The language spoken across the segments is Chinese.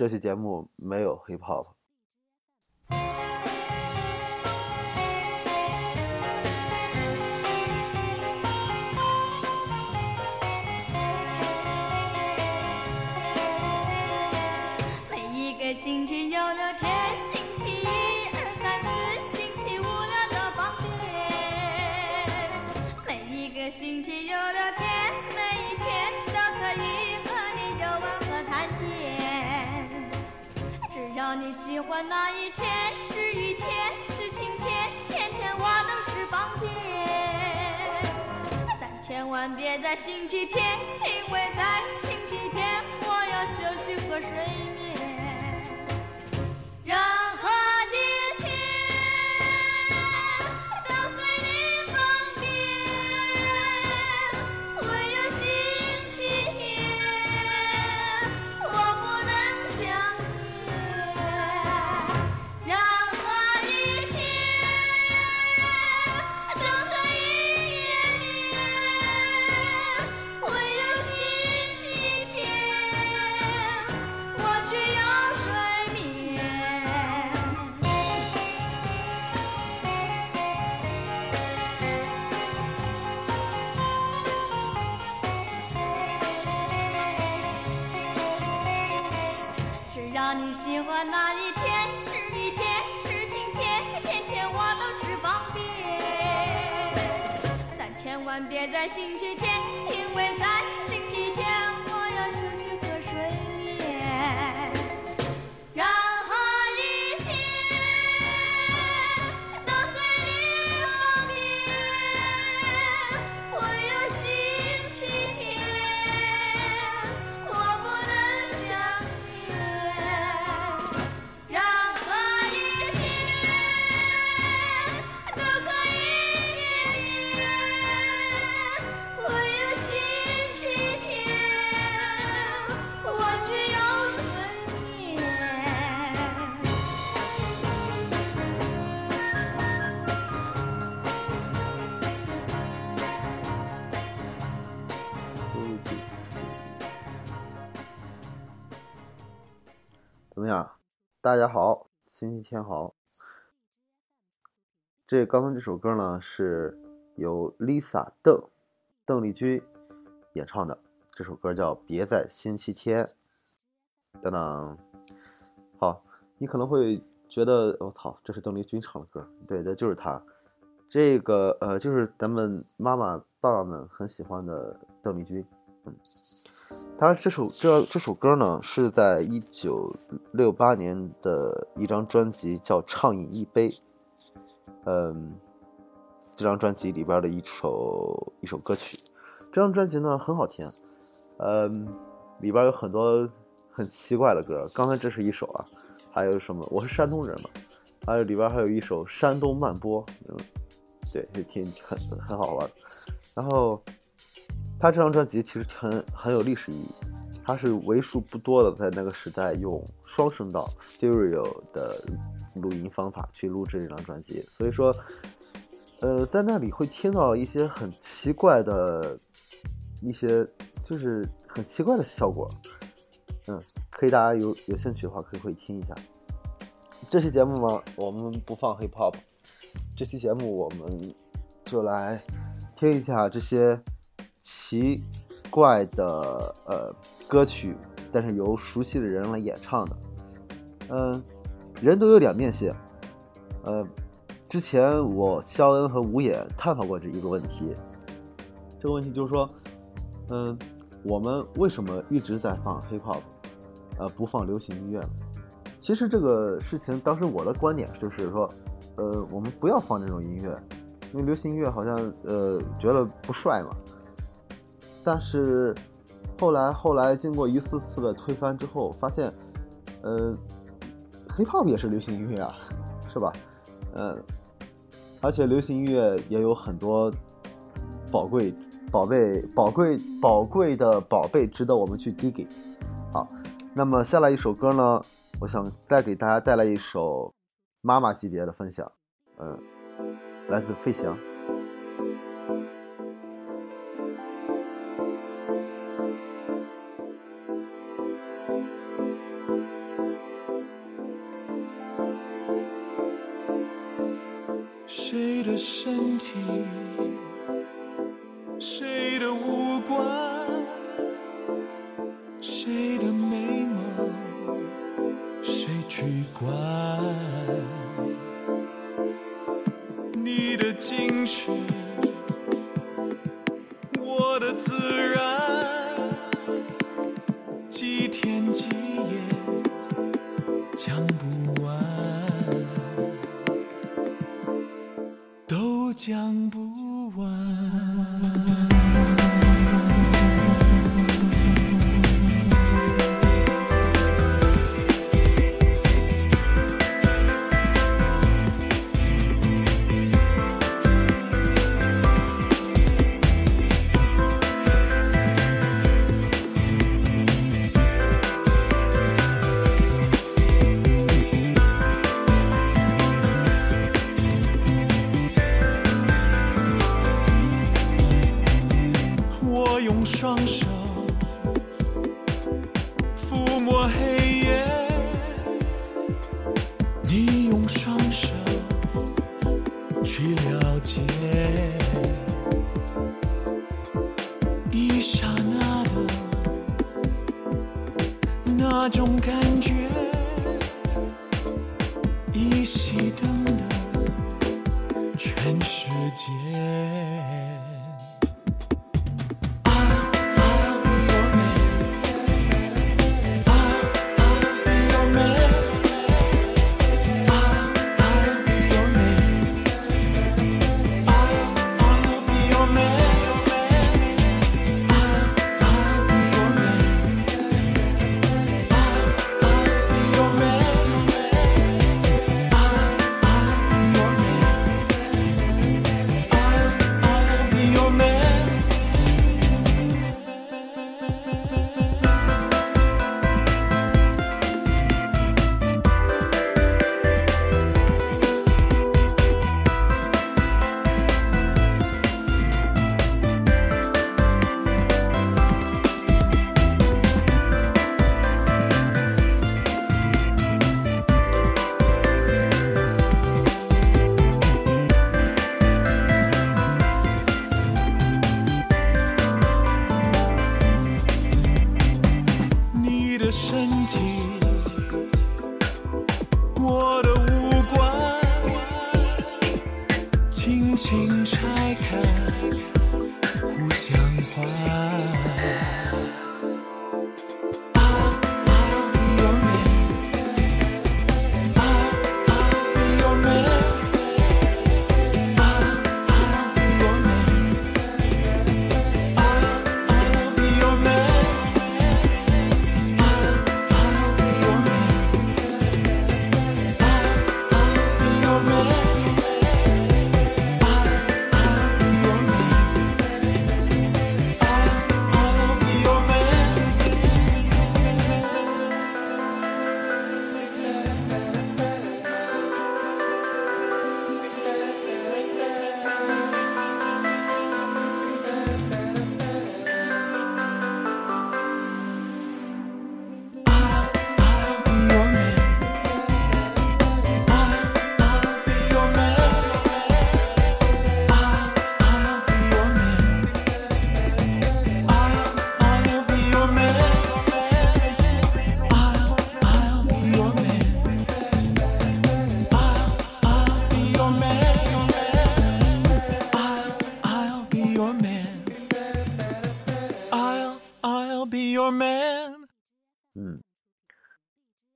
这期节目没有 hip hop。别在星期天，因为在大家好，星期天好。这刚刚这首歌呢，是由 Lisa 邓邓丽君演唱的，这首歌叫《别在星期天》。等等，好，你可能会觉得我操，这是邓丽君唱的歌，对的，就是她。这个呃，就是咱们妈妈爸爸们很喜欢的邓丽君，嗯。他这首这这首歌呢，是在一九六八年的一张专辑叫《畅饮一杯》，嗯，这张专辑里边的一首一首歌曲。这张专辑呢很好听，嗯，里边有很多很奇怪的歌。刚才这是一首啊，还有什么？我是山东人嘛，还有里边还有一首《山东慢播》，嗯，对，也挺很很好玩。然后。他这张专辑其实很很有历史意义，他是为数不多的在那个时代用双声道 stereo 的录音方法去录制这张专辑，所以说，呃，在那里会听到一些很奇怪的一些，就是很奇怪的效果，嗯，可以大家有有兴趣的话可以会听一下。这期节目嘛，我们不放 hip hop，这期节目我们就来听一下这些。奇怪的呃歌曲，但是由熟悉的人来演唱的，嗯，人都有两面性，呃，之前我肖恩和吴野探讨过这一个问题，这个问题就是说，嗯，我们为什么一直在放 hip hop，呃，不放流行音乐呢？其实这个事情当时我的观点就是说，呃，我们不要放这种音乐，因为流行音乐好像呃觉得不帅嘛。但是后来后来经过一次次的推翻之后，发现，呃，hip hop 也是流行音乐啊，是吧？嗯，而且流行音乐也有很多宝贵、宝贝、宝贵、宝贵的宝贝值得我们去 diggy。好，那么下来一首歌呢，我想再给大家带来一首妈妈级别的分享，嗯，来自费翔。自然，去了解。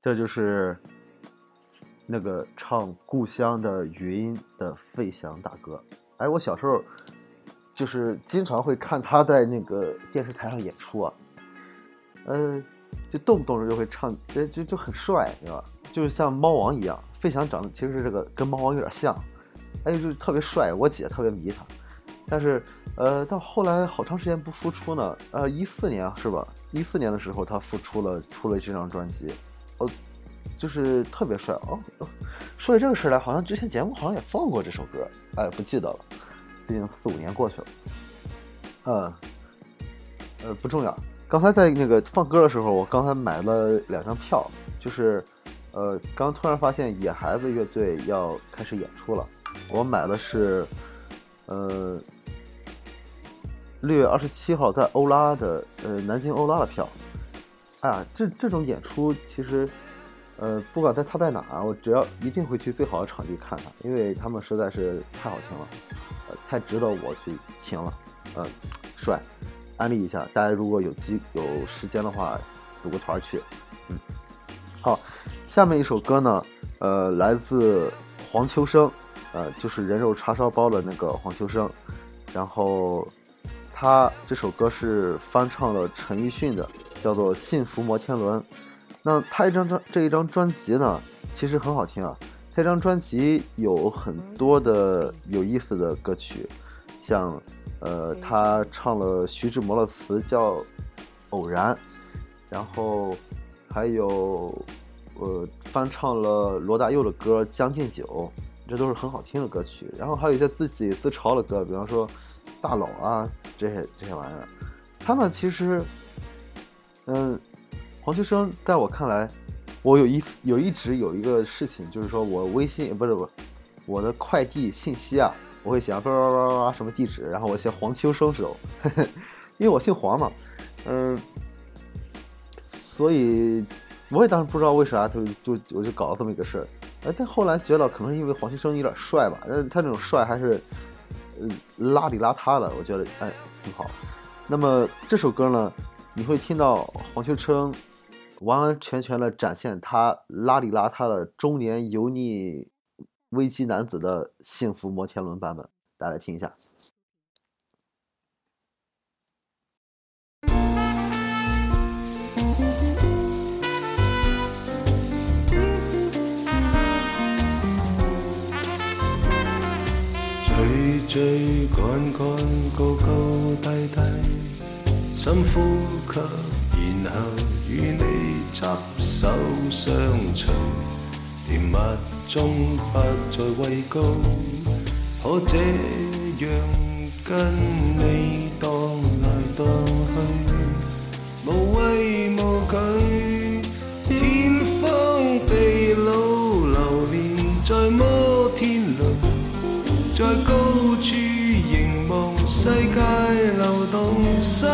这就是那个唱《故乡的云》的费翔大哥。哎，我小时候就是经常会看他在那个电视台上演出啊，呃，就动不动就会唱，就就就很帅，对吧？就是像猫王一样。费翔长得其实这个跟猫王有点像，哎，就是特别帅，我姐特别迷他。但是，呃，到后来好长时间不复出呢，呃，一四年是吧？一四年的时候他复出了，出了这张专辑，哦，就是特别帅哦。哦 说起这个事来，好像之前节目好像也放过这首歌，哎，不记得了，毕竟四五年过去了。嗯，呃，不重要。刚才在那个放歌的时候，我刚才买了两张票，就是，呃，刚突然发现野孩子乐队要开始演出了，我买的是，呃，六月二十七号在欧拉的呃南京欧拉的票。啊，这这种演出其实，呃，不管在他在哪儿，我只要一定会去最好的场地看他，因为他们实在是太好听了，呃，太值得我去听了，呃，帅，安利一下，大家如果有机有时间的话，组个团去，嗯，好，下面一首歌呢，呃，来自黄秋生，呃，就是人肉叉烧包的那个黄秋生，然后他这首歌是翻唱了陈奕迅的，叫做《幸福摩天轮》。那他一张专这一张专辑呢，其实很好听啊。他这张专辑有很多的有意思的歌曲，像呃，他唱了徐志摩的词叫《偶然》，然后还有呃翻唱了罗大佑的歌《将进酒》，这都是很好听的歌曲。然后还有一些自己自嘲的歌，比方说《大佬》啊这些这些玩意儿。他们其实，嗯，黄秋生在我看来，我有一有一直有一个事情，就是说我微信不是不，我的快递信息啊，我会写上叭叭叭叭叭什么地址，然后我写黄秋生手，因为我姓黄嘛，嗯，所以我也当时不知道为啥，就就我就搞了这么一个事儿，哎，但后来觉得可能是因为黄秋生有点帅吧，但他这种帅还是，嗯，邋里邋遢的，我觉得哎挺好。那么这首歌呢，你会听到黄秋生完完全全的展现他邋里邋遢的中年油腻危机男子的幸福摩天轮版本，大家来听一下。深呼吸，然后与你执手相随，甜蜜中不再畏高，可这样跟你荡来荡去，无畏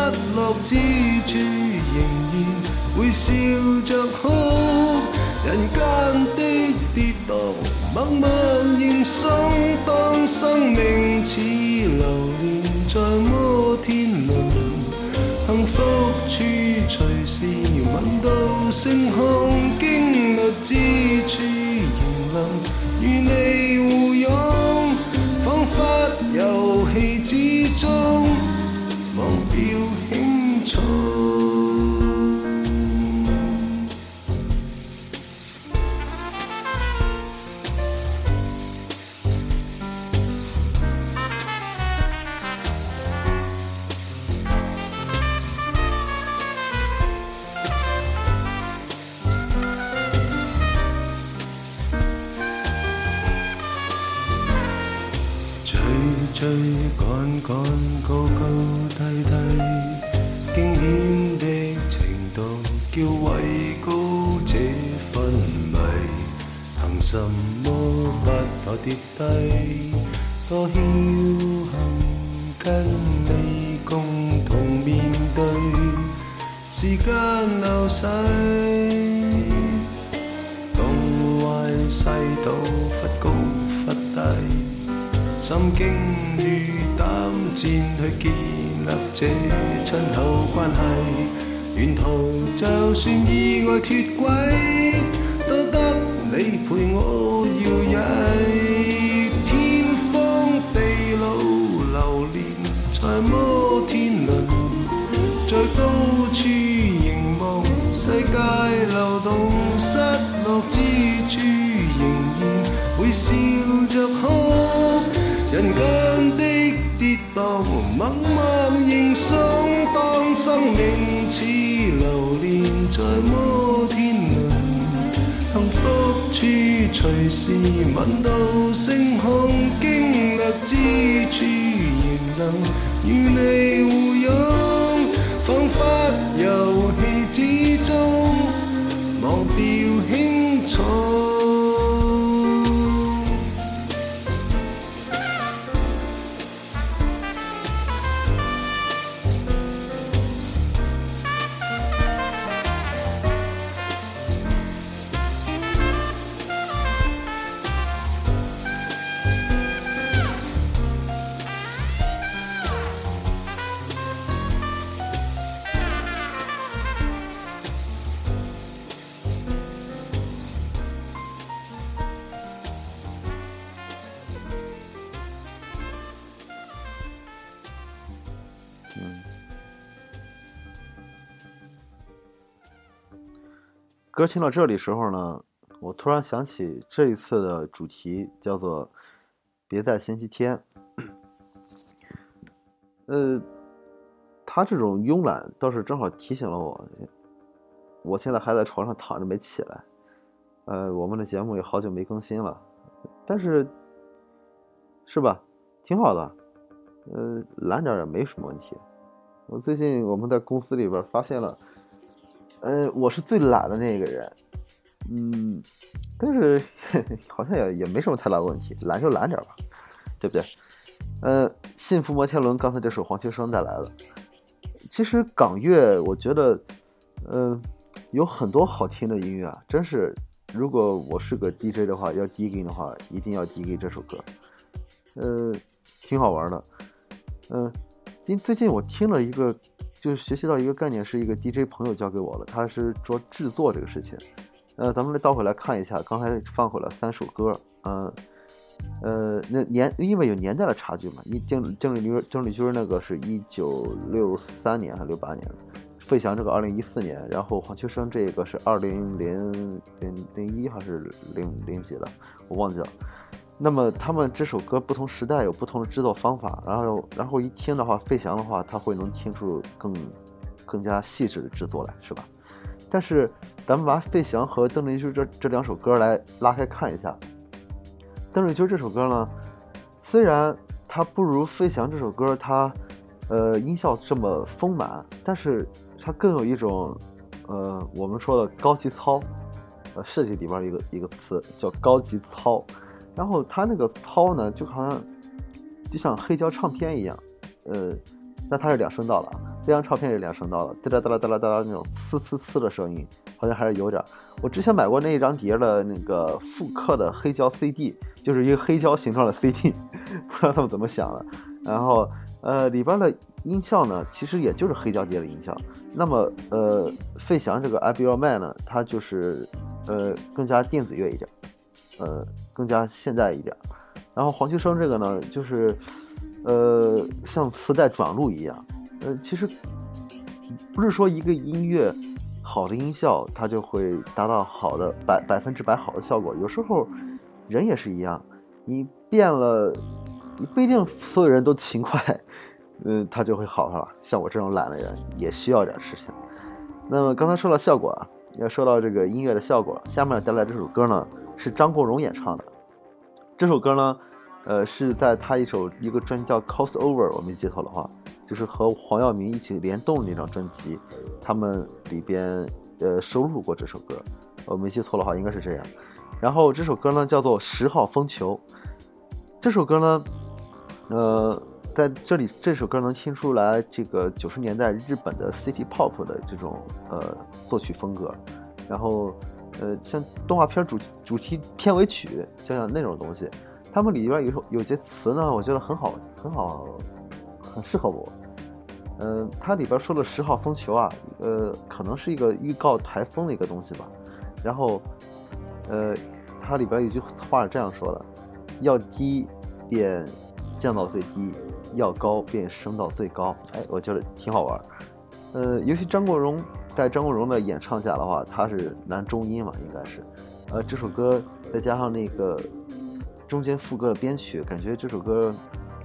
失落之處仍然會笑着哭。人間的跌宕，默默認送，當生命似流年在摩天輪，幸福處隨時聞到星空，經歷之處仍能与你追趕趕，高高低低，驚險的程度叫位高這昏迷。憑什麼不怕跌低？多僥倖跟你共同面對，時間流逝。東歪西倒，心经与胆战去建立这亲厚关系。沿途就算意外脱轨，都得你陪我摇曳。在摩天轮，幸福处，随时吻到星空，经历之处仍能与你互拥，歌听到这里时候呢，我突然想起这一次的主题叫做“别在星期天”。呃，他这种慵懒倒是正好提醒了我，我现在还在床上躺着没起来。呃，我们的节目也好久没更新了，但是是吧，挺好的。呃，懒点也没什么问题。我最近我们在公司里边发现了。嗯，我是最懒的那个人，嗯，但是 好像也也没什么太大问题，懒就懒点吧，对不对？呃，幸福摩天轮刚才这首黄秋生带来的，其实港乐我觉得，嗯，有很多好听的音乐啊，真是，如果我是个 DJ 的话，要 DJ 的话，一定要 DJ 这首歌，呃，挺好玩的，嗯，今最近我听了一个。就是学习到一个概念，是一个 DJ 朋友教给我的，他是做制作这个事情。呃，咱们倒回来看一下，刚才放回了三首歌，嗯，呃，那年因为有年代的差距嘛，一郑郑丽君郑丽君那个是一九六三年还是六八年，费翔这个二零一四年，然后黄秋生这个是二零零零零一还是零零几的，我忘记了。那么他们这首歌不同时代有不同的制作方法，然后然后一听的话，费翔的话他会能听出更更加细致的制作来，是吧？但是咱们把费翔和邓丽君这这两首歌来拉开看一下，邓丽君这首歌呢，虽然它不如费翔这首歌，它呃音效这么丰满，但是它更有一种呃我们说的高级糙，呃设计里边一个一个词叫高级糙。然后它那个操呢，就好像就像黑胶唱片一样，呃，那它是两声道了，这张唱片是两声道的，哒哒哒啦哒啦哒那种呲呲呲的声音，好像还是有点。我之前买过那一张碟的那个复刻的黑胶 CD，就是一个黑胶形状的 CD，不知道他们怎么想的。然后呃，里边的音效呢，其实也就是黑胶碟的音效。那么呃，费翔这个 I Be Your Man 呢，它就是呃更加电子乐一点。呃，更加现代一点。然后黄秋生这个呢，就是，呃，像磁带转录一样。呃，其实不是说一个音乐好的音效，它就会达到好的百百分之百好的效果。有时候人也是一样，你变了，你不一定所有人都勤快，嗯，他就会好了。像我这种懒的人，也需要点事情。那么刚才说到效果啊，要说到这个音乐的效果，下面带来这首歌呢。是张国荣演唱的这首歌呢，呃，是在他一首一个专辑叫《Cross Over》，我没记错的话，就是和黄耀明一起联动那张专辑，他们里边呃收录过这首歌，我没记错的话应该是这样。然后这首歌呢叫做《十号风球》，这首歌呢，呃，在这里这首歌能听出来这个九十年代日本的 City Pop 的这种呃作曲风格，然后。呃，像动画片主主题片尾曲，像像那种东西，他们里边有有些词呢，我觉得很好，很好，很适合我。嗯，它里边说的十号风球啊，呃，可能是一个预告台风的一个东西吧。然后，呃，它里边有句话是这样说的：要低便降到最低，要高便升到最高。哎，我觉得挺好玩。呃，尤其张国荣。在张国荣的演唱下的话，他是男中音嘛，应该是，呃，这首歌再加上那个中间副歌的编曲，感觉这首歌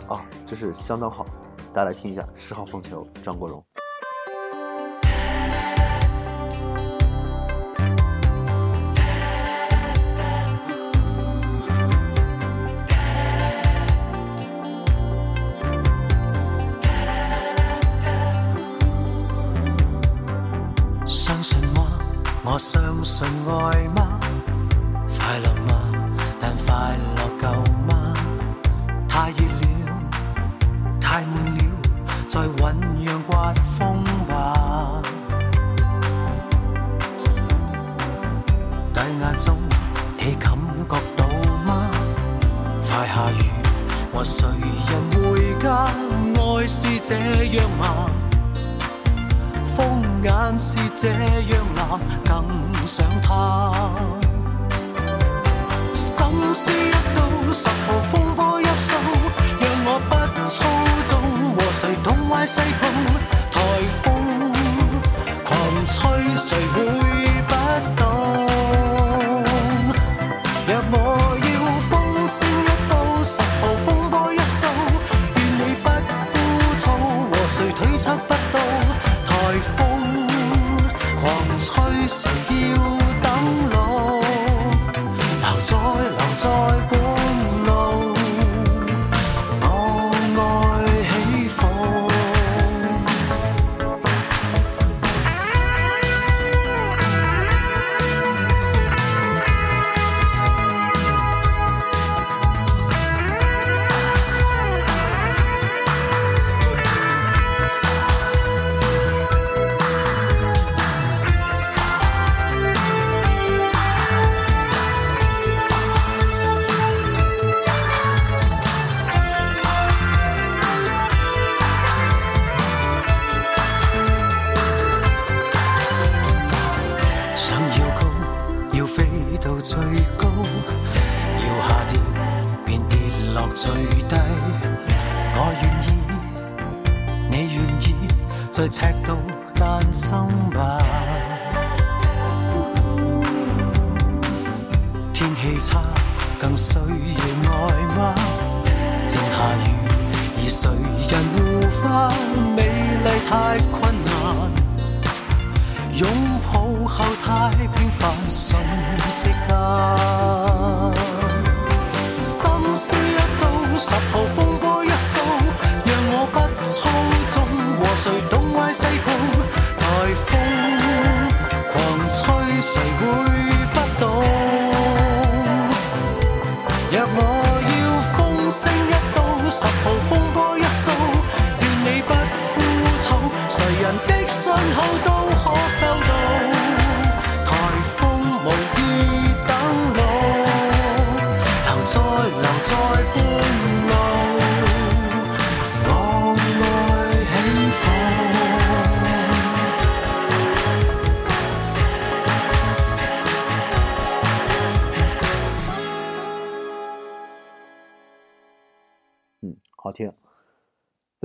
啊，真是相当好，大家来听一下《十号风球》，张国荣。我相信爱吗？快乐吗？但快乐够吗？太热了，太闷了，在酝酿刮风吧。低压中，你感觉到吗？快下雨，和谁人回家？爱是这样吗？眼是这样蓝，更想他。心思一到，十号风波一扫，让我不操纵，和谁东歪西碰，台风狂吹，谁会最低。我愿意，你愿意，在赤道诞生吧。天气差，更需要爱吗？正下雨，而谁人护花？美丽太困难。擁抱後太平凡，瞬息間，心思一到，十号风波一扫让我不操纵和谁东歪西碰台风狂吹谁会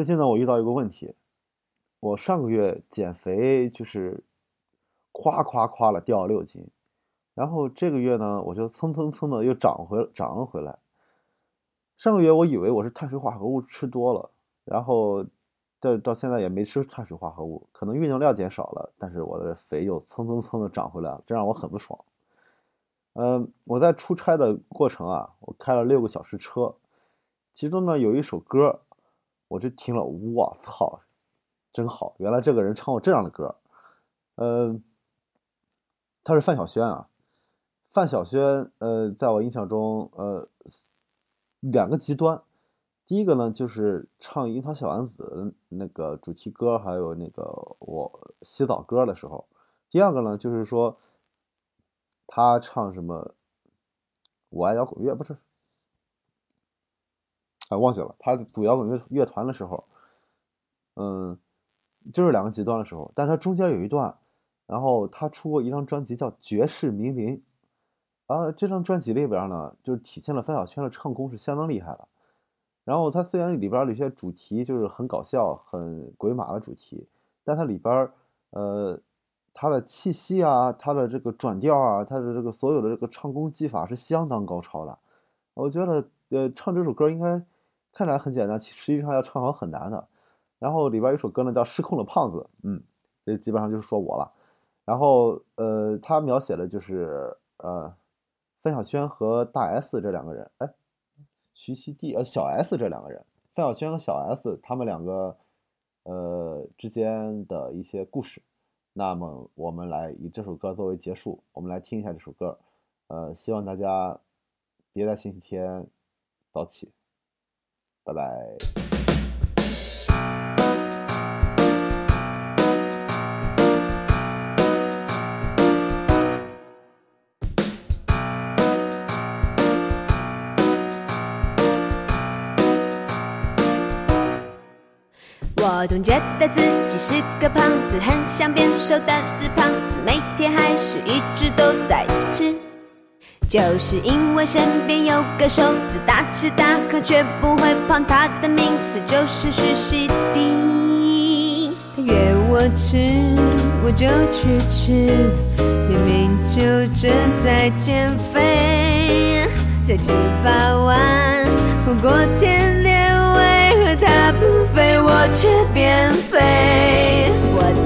最近呢，我遇到一个问题，我上个月减肥就是夸夸夸了掉了六斤，然后这个月呢，我就蹭蹭蹭的又长回长了回来。上个月我以为我是碳水化合物吃多了，然后这到现在也没吃碳水化合物，可能运动量减少了，但是我的肥又蹭蹭蹭的长回来了，这让我很不爽。嗯，我在出差的过程啊，我开了六个小时车，其中呢有一首歌，我就听了，我操，真好！原来这个人唱过这样的歌，呃，他是范晓萱啊。范晓萱，呃，在我印象中，呃，两个极端，第一个呢就是唱《樱桃小丸子》那个主题歌，还有那个我洗澡歌的时候；第二个呢就是说他唱什么《我爱摇滚乐》，不是。啊，忘记了，他组摇滚乐乐团的时候，嗯，就是两个极端的时候，但他中间有一段，然后他出过一张专辑叫《绝世名伶》，啊，这张专辑里边呢，就体现了范晓萱的唱功是相当厉害的。然后他虽然里边有些主题就是很搞笑、很鬼马的主题，但它里边呃，他的气息啊，他的这个转调啊，他的这个所有的这个唱功技法是相当高超的。我觉得呃，唱这首歌应该看起来很简单，其实际上要唱好很难的。然后里边有首歌呢叫《失控的胖子》，嗯，这基本上就是说我了。然后呃，他描写的就是呃，范晓萱和大 S 这两个人，哎，徐熙娣呃小 S 这两个人，范晓萱和小 S 他们两个呃之间的一些故事。那么我们来以这首歌作为结束，我们来听一下这首歌。呃，希望大家别在星期天早起。拜拜。我总觉得自己是个胖子，很想变瘦，但是胖子每天还是一直都在吃。就是因为身边有个瘦子，大吃大喝却不会胖，他的名字就是徐熙娣。他约我吃，我就去吃，明明就正在减肥，这吃八碗火锅甜点，为何他不肥，我却变肥？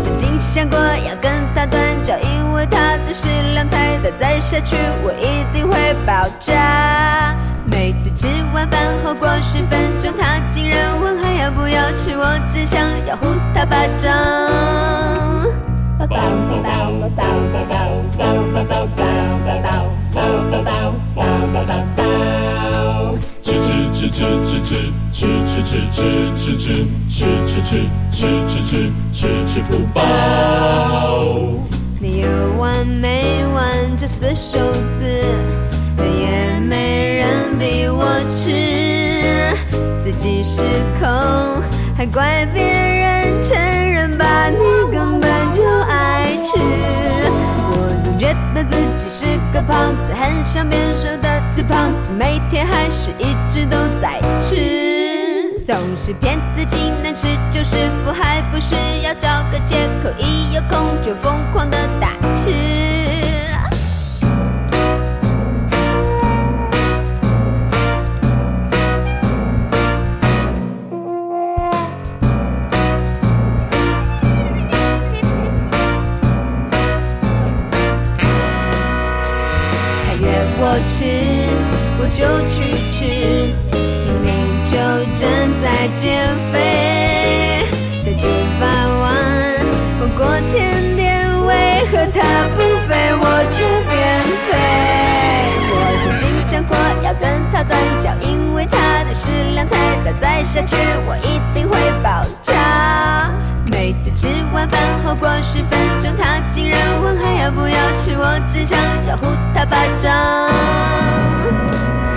曾经想过要跟他断交，因为他的食量太大，再下去我一定会爆炸。每次吃完饭后过十分钟，他竟然问还要不要吃，我只想要呼他巴掌。抱抱抱抱抱抱抱抱抱抱抱抱抱抱抱。吃吃吃吃吃吃吃吃吃吃吃吃吃吃吃吃吃吃吃不饱。你有完没完这死瘦子，也没人逼我吃，自己失控还怪别人承认吧，你根本就爱吃。我总觉得自己是个胖子，很想变瘦的死胖子，每天还是一直都在吃，总是骗自己能吃就是福，还不是要找个借口，一有空就疯狂的大吃。下去我一定会爆炸。每次吃完饭后过十分钟，他竟然问还要不要吃，我只想要呼他巴掌。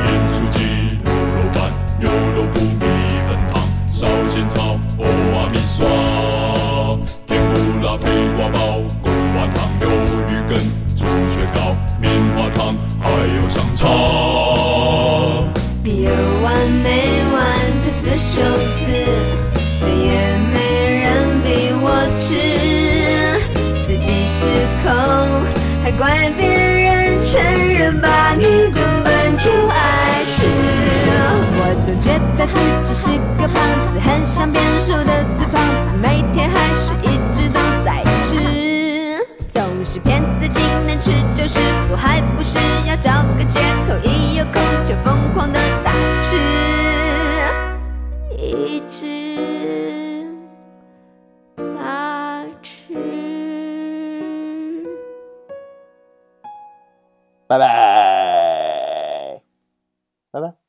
盐酥鸡、牛肉饭、牛肉腐、米粉汤、烧仙草、欧阿米刷、甜不辣飞瓜包、贡丸汤、鱿鱼羹、猪血糕、棉花糖，还有香肠。有完没四手字，也没人逼我吃，自己失控，还怪别人承认吧，你根本就爱吃。我总觉得自己是个胖子，很想变瘦的死胖子，每天还是一直都在吃。总是骗自己能吃就是福，还不是要找个借口，一有空就疯狂的大吃，一直大吃。拜拜，拜拜。